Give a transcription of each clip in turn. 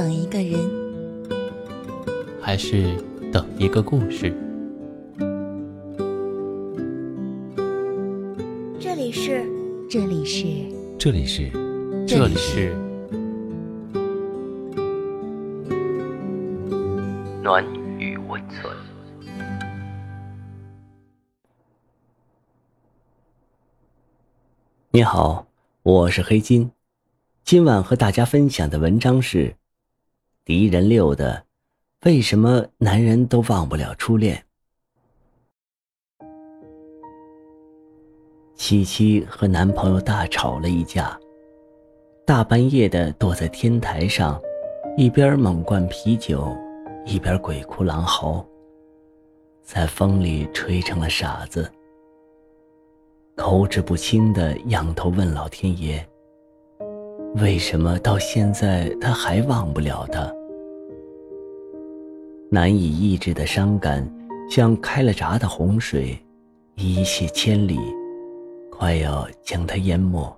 等一个人，还是等一个故事？这里是，这里是，这里是，这里是暖与温存。你好，我是黑金。今晚和大家分享的文章是《敌人六的为什么男人都忘不了初恋》。七七和男朋友大吵了一架，大半夜的躲在天台上，一边猛灌啤酒，一边鬼哭狼嚎，在风里吹成了傻子，口齿不清的仰头问老天爷。为什么到现在他还忘不了他？难以抑制的伤感，像开了闸的洪水，一泻千里，快要将他淹没。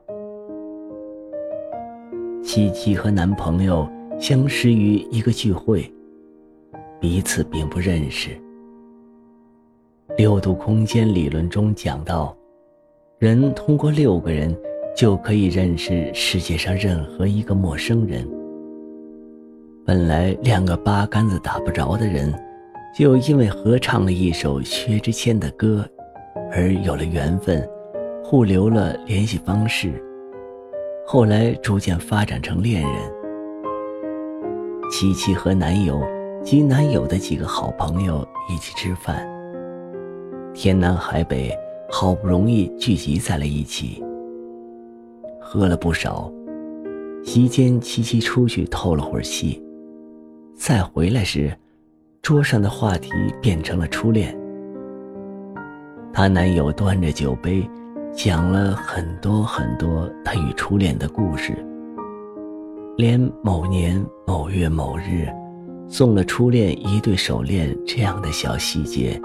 七七和男朋友相识于一个聚会，彼此并不认识。六度空间理论中讲到，人通过六个人。就可以认识世界上任何一个陌生人。本来两个八竿子打不着的人，就因为合唱了一首薛之谦的歌，而有了缘分，互留了联系方式。后来逐渐发展成恋人。七七和男友及男友的几个好朋友一起吃饭，天南海北，好不容易聚集在了一起。喝了不少，席间七七出去透了会儿气，再回来时，桌上的话题变成了初恋。她男友端着酒杯，讲了很多很多他与初恋的故事，连某年某月某日，送了初恋一对手链这样的小细节，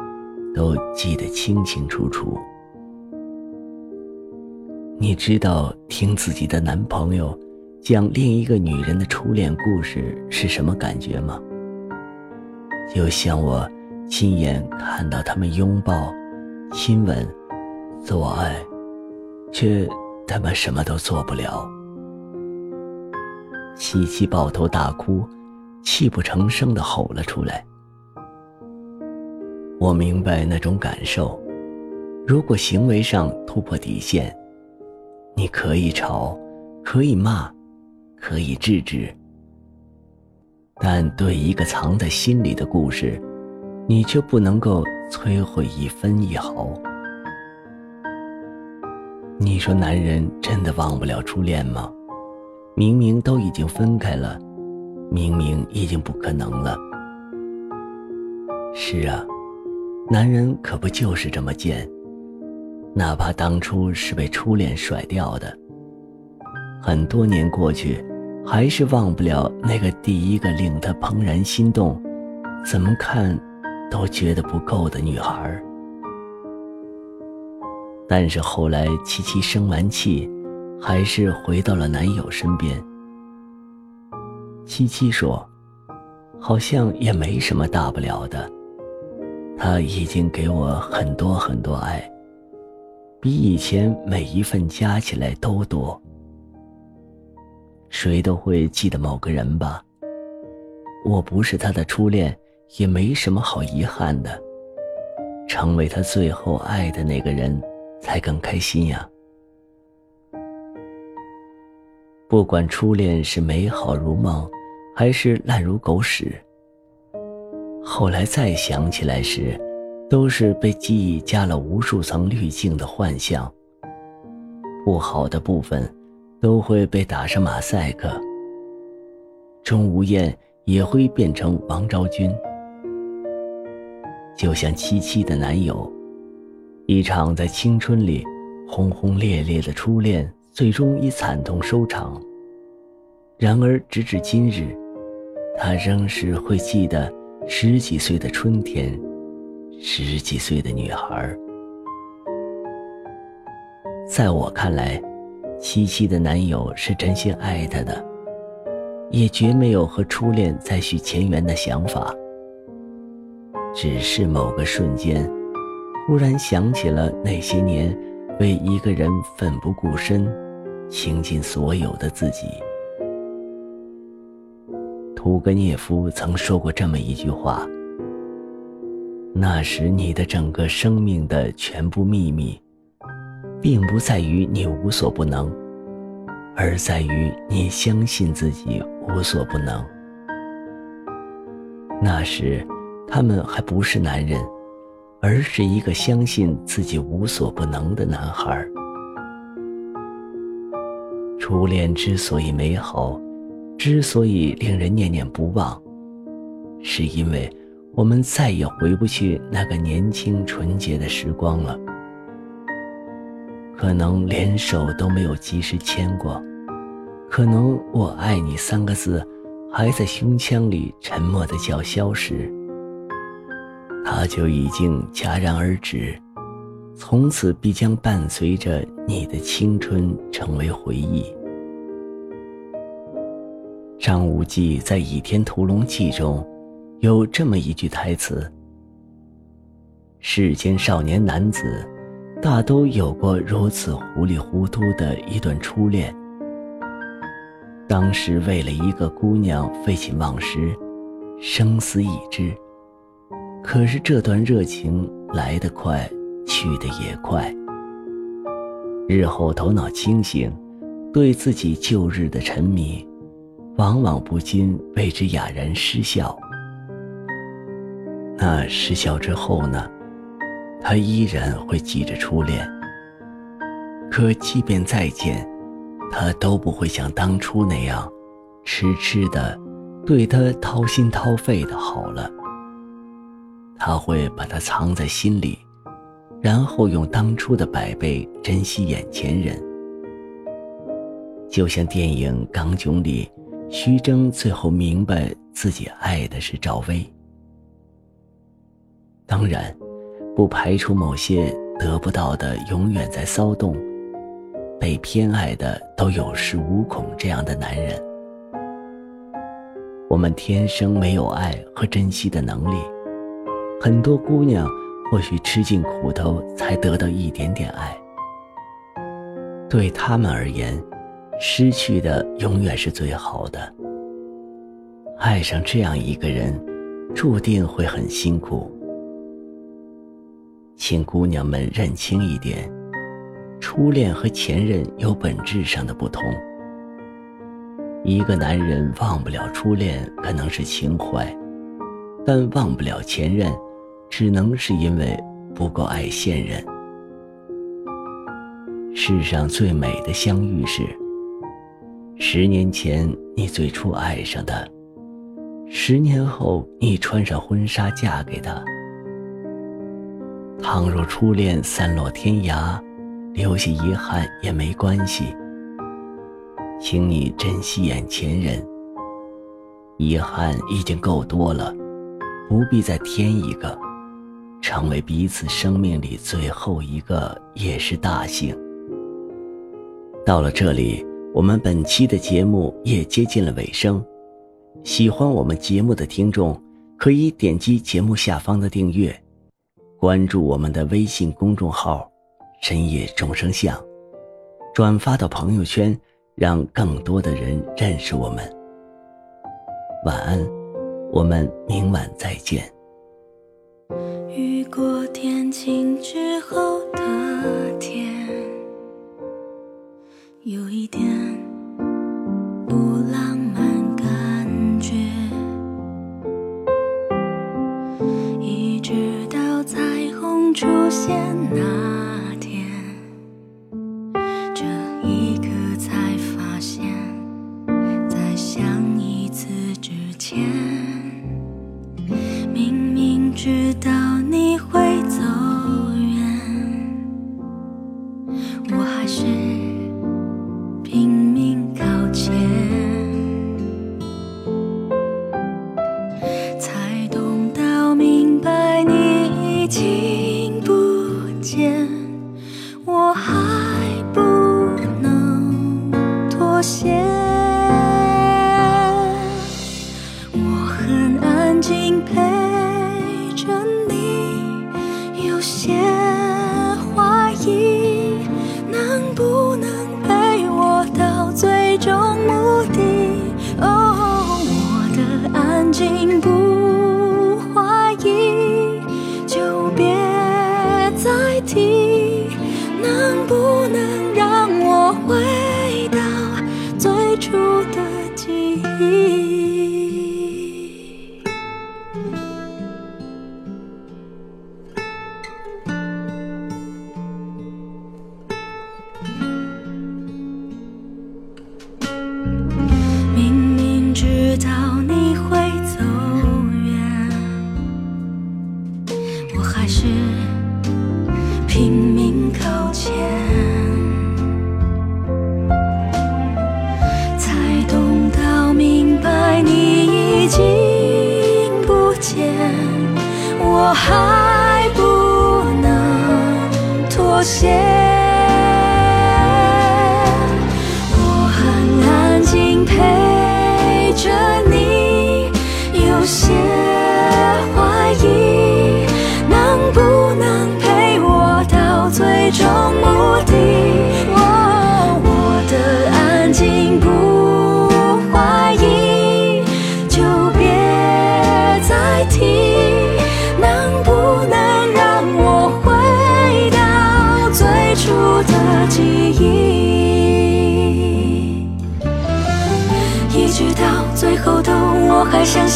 都记得清清楚楚。你知道听自己的男朋友讲另一个女人的初恋故事是什么感觉吗？就像我亲眼看到他们拥抱、亲吻、做爱，却他妈什么都做不了。七七抱头大哭，泣不成声的吼了出来。我明白那种感受，如果行为上突破底线。你可以吵，可以骂，可以制止，但对一个藏在心里的故事，你却不能够摧毁一分一毫。你说男人真的忘不了初恋吗？明明都已经分开了，明明已经不可能了。是啊，男人可不就是这么贱。哪怕当初是被初恋甩掉的，很多年过去，还是忘不了那个第一个令他怦然心动、怎么看都觉得不够的女孩。但是后来七七生完气，还是回到了男友身边。七七说：“好像也没什么大不了的，他已经给我很多很多爱。”比以前每一份加起来都多。谁都会记得某个人吧。我不是他的初恋，也没什么好遗憾的。成为他最后爱的那个人，才更开心呀。不管初恋是美好如梦，还是烂如狗屎，后来再想起来时。都是被记忆加了无数层滤镜的幻象。不好的部分，都会被打上马赛克。钟无艳也会变成王昭君。就像七七的男友，一场在青春里轰轰烈烈的初恋，最终以惨痛收场。然而直至今日，他仍是会记得十几岁的春天。十几岁的女孩，在我看来，七七的男友是真心爱她的。也绝没有和初恋再续前缘的想法。只是某个瞬间，忽然想起了那些年为一个人奋不顾身、倾尽所有的自己。屠格涅夫曾说过这么一句话：“那时你的整个生命的全部秘密，并不在于你无所不能，而在于你相信自己无所不能。”那时。他们还不是男人，而是一个相信自己无所不能的男孩。初恋之所以美好，之所以令人念念不忘，是因为我们再也回不去那个年轻纯洁的时光了。可能连手都没有及时牵过，可能“我爱你”三个字还在胸腔里沉默的叫消时。它就已经戛然而止，从此必将伴随着你的青春成为回忆。张无忌在《倚天屠龙记》中有这么一句台词：“世间少年男子，大都有过如此糊里糊涂的一段初恋。当时为了一个姑娘废寝忘食，生死已知。”可是这段热情来得快，去得也快。日后头脑清醒，对自己旧日的沉迷，往往不禁为之哑然失笑。那失笑之后呢？他依然会记着初恋。可即便再见，他都不会像当初那样，痴痴的对他掏心掏肺的好了。他会把它藏在心里，然后用当初的百倍珍惜眼前人。就像电影《港囧》里，徐峥最后明白自己爱的是赵薇。当然，不排除某些得不到的永远在骚动，被偏爱的都有恃无恐这样的男人。我们天生没有爱和珍惜的能力。很多姑娘或许吃尽苦头才得到一点点爱，对他们而言，失去的永远是最好的。爱上这样一个人，注定会很辛苦。请姑娘们认清一点，初恋和前任有本质上的不同。一个男人忘不了初恋，可能是情怀，但忘不了前任。只能是因为不够爱现任。世上最美的相遇是：十年前你最初爱上的，十年后你穿上婚纱嫁给他。倘若初恋散落天涯，留下遗憾也没关系。请你珍惜眼前人。遗憾已经够多了，不必再添一个。成为彼此生命里最后一个也是大幸。到了这里，我们本期的节目也接近了尾声。喜欢我们节目的听众，可以点击节目下方的订阅，关注我们的微信公众号“深夜众生相”，转发到朋友圈，让更多的人认识我们。晚安，我们明晚再见。雨过天晴之后的天，有一点不浪漫出现那天这一刻才发现，在想一次之前，明明知道你会走远。我还是拼命靠前，才懂到明白你已经。还不能妥协。